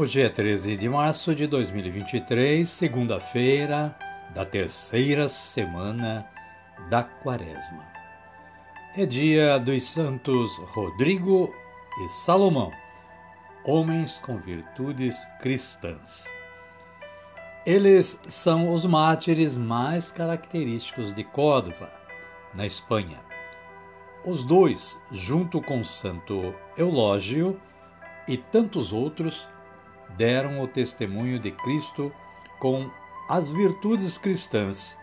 Hoje é 13 de março de 2023, segunda-feira da terceira semana da Quaresma. É dia dos santos Rodrigo e Salomão, homens com virtudes cristãs. Eles são os mártires mais característicos de Córdoba, na Espanha. Os dois, junto com Santo Eulógio e tantos outros, deram o testemunho de Cristo com as virtudes cristãs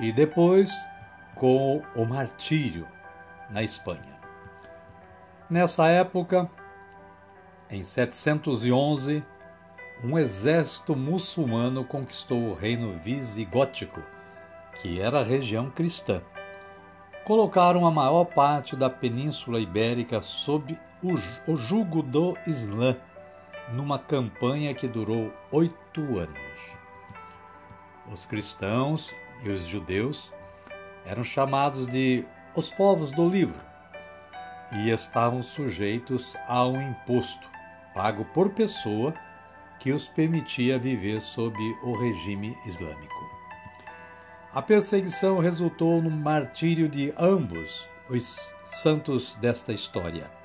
e depois com o martírio na Espanha. Nessa época, em 711, um exército muçulmano conquistou o reino visigótico, que era região cristã. Colocaram a maior parte da Península Ibérica sob o, jugo do Islã numa campanha que durou oito anos. Os cristãos e os judeus eram chamados de os povos do livro e estavam sujeitos a um imposto pago por pessoa que os permitia viver sob o regime islâmico. A perseguição resultou no martírio de ambos os santos desta história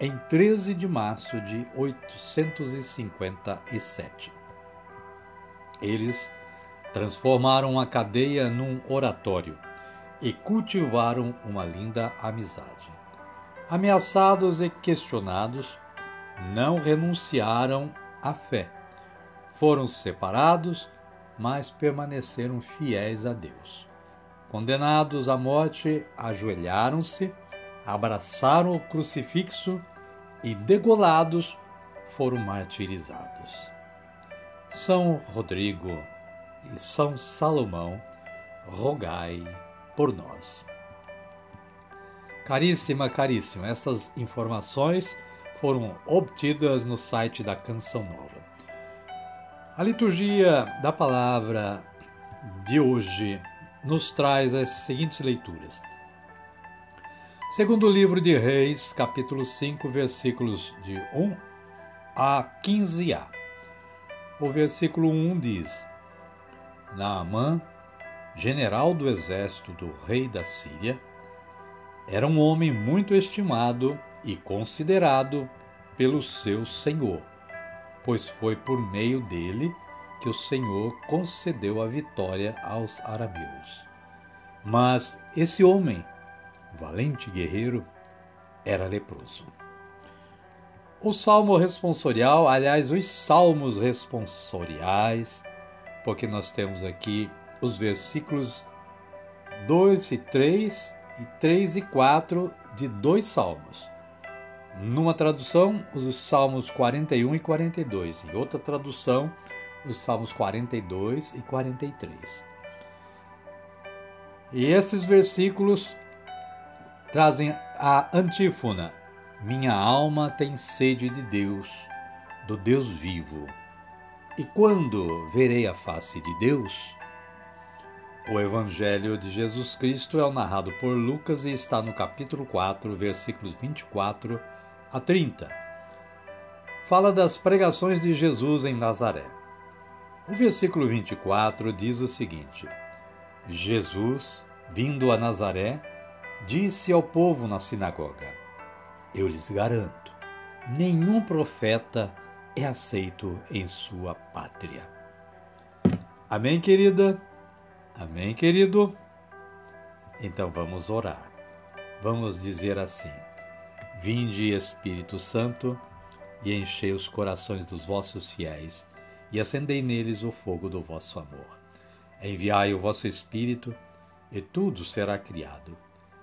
em 13 de março de 857. Eles transformaram a cadeia num oratório e cultivaram uma linda amizade. Ameaçados e questionados, não renunciaram à fé. Foram separados, mas permaneceram fiéis a Deus. Condenados à morte, ajoelharam-se, abraçaram o crucifixo e degolados foram martirizados. São Rodrigo e São Salomão, rogai por nós. Caríssima, caríssima, essas informações foram obtidas no site da Canção Nova. A liturgia da palavra de hoje nos traz as seguintes leituras. Segundo o livro de Reis, capítulo 5, versículos de 1 a 15a. O versículo 1 diz: Naamã, general do exército do rei da Síria, era um homem muito estimado e considerado pelo seu senhor, pois foi por meio dele que o Senhor concedeu a vitória aos arameus. Mas esse homem valente guerreiro, era leproso. O salmo responsorial, aliás, os salmos responsoriais, porque nós temos aqui os versículos 2 e 3 e 3 e 4 de dois salmos. Numa tradução, os salmos 41 e 42, em outra tradução, os salmos 42 e 43. E esses versículos trazem a antífona: Minha alma tem sede de Deus, do Deus vivo. E quando verei a face de Deus? O Evangelho de Jesus Cristo é narrado por Lucas e está no capítulo 4, versículos 24 a 30. Fala das pregações de Jesus em Nazaré. O versículo 24 diz o seguinte: Jesus, vindo a Nazaré, disse ao povo na sinagoga: Eu lhes garanto, nenhum profeta é aceito em sua pátria. Amém, querida? Amém, querido? Então vamos orar. Vamos dizer assim: Vinde, Espírito Santo, e enchei os corações dos vossos fiéis, e acendei neles o fogo do vosso amor. Enviai o vosso Espírito, e tudo será criado,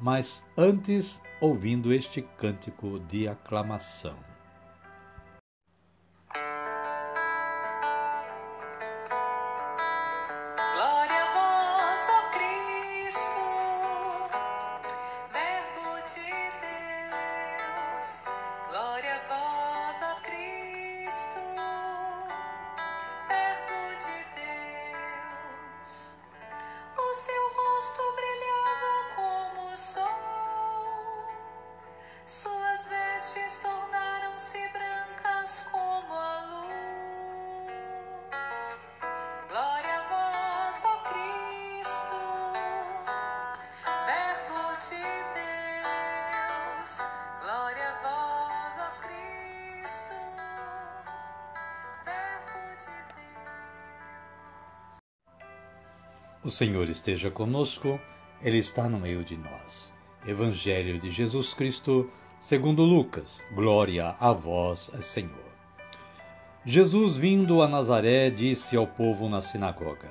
mas antes ouvindo este cântico de aclamação. O Senhor esteja conosco, Ele está no meio de nós. Evangelho de Jesus Cristo, segundo Lucas. Glória a vós, Senhor. Jesus, vindo a Nazaré, disse ao povo na sinagoga: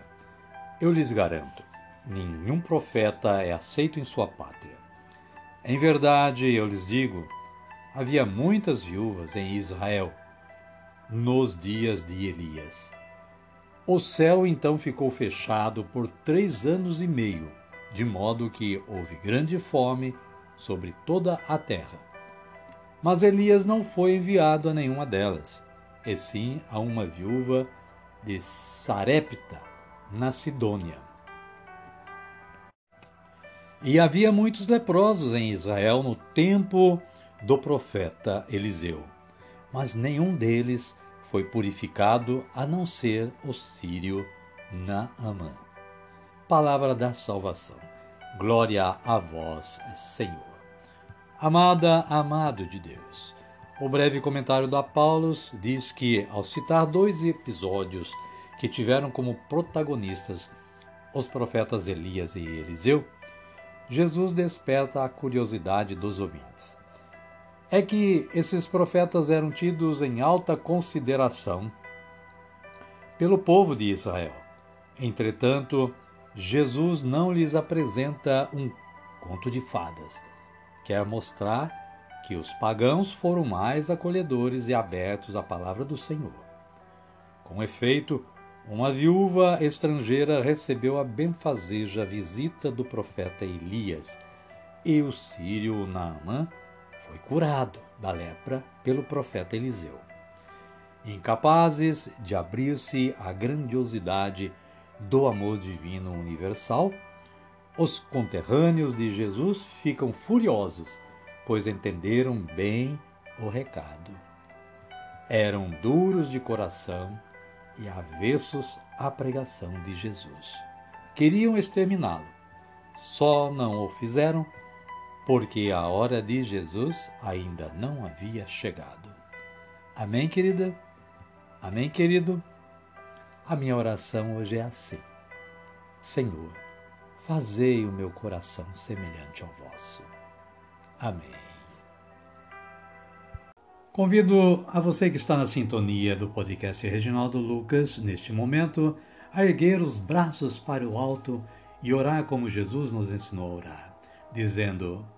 Eu lhes garanto, nenhum profeta é aceito em sua pátria. Em verdade, eu lhes digo, havia muitas viúvas em Israel nos dias de Elias o céu então ficou fechado por três anos e meio, de modo que houve grande fome sobre toda a terra. Mas Elias não foi enviado a nenhuma delas, e sim a uma viúva de Sarepta, na Sidônia. E havia muitos leprosos em Israel no tempo do profeta Eliseu, mas nenhum deles foi purificado a não ser o sírio Naamã. Palavra da salvação. Glória a vós, Senhor. Amada, amado de Deus. O breve comentário da Paulus diz que, ao citar dois episódios que tiveram como protagonistas os profetas Elias e Eliseu, Jesus desperta a curiosidade dos ouvintes é que esses profetas eram tidos em alta consideração pelo povo de Israel. Entretanto, Jesus não lhes apresenta um conto de fadas. Quer mostrar que os pagãos foram mais acolhedores e abertos à palavra do Senhor. Com efeito, uma viúva estrangeira recebeu a benfazeja visita do profeta Elias e o sírio Naamã foi curado da lepra pelo profeta Eliseu. Incapazes de abrir-se à grandiosidade do amor divino universal, os conterrâneos de Jesus ficam furiosos, pois entenderam bem o recado. Eram duros de coração e avessos à pregação de Jesus. Queriam exterminá-lo, só não o fizeram porque a hora de Jesus ainda não havia chegado. Amém, querida? Amém, querido? A minha oração hoje é assim: Senhor, fazei o meu coração semelhante ao vosso. Amém. Convido a você que está na sintonia do podcast Reginaldo Lucas, neste momento, a erguer os braços para o alto e orar como Jesus nos ensinou a orar, dizendo: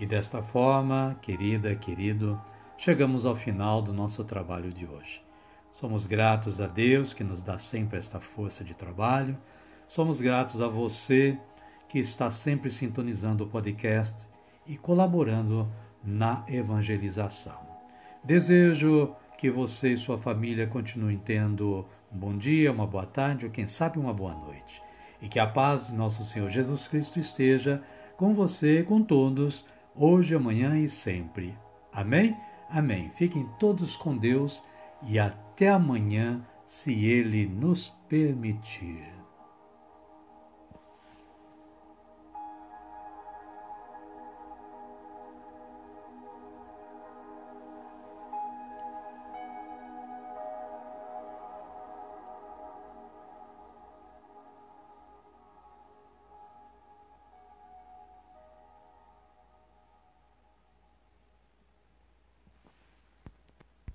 E desta forma, querida, querido, chegamos ao final do nosso trabalho de hoje. Somos gratos a Deus que nos dá sempre esta força de trabalho. Somos gratos a você que está sempre sintonizando o podcast e colaborando na evangelização. Desejo que você e sua família continuem tendo um bom dia, uma boa tarde ou quem sabe uma boa noite e que a paz de nosso Senhor Jesus Cristo esteja com você, com todos, hoje, amanhã e sempre. Amém? Amém. Fiquem todos com Deus e até amanhã, se Ele nos permitir.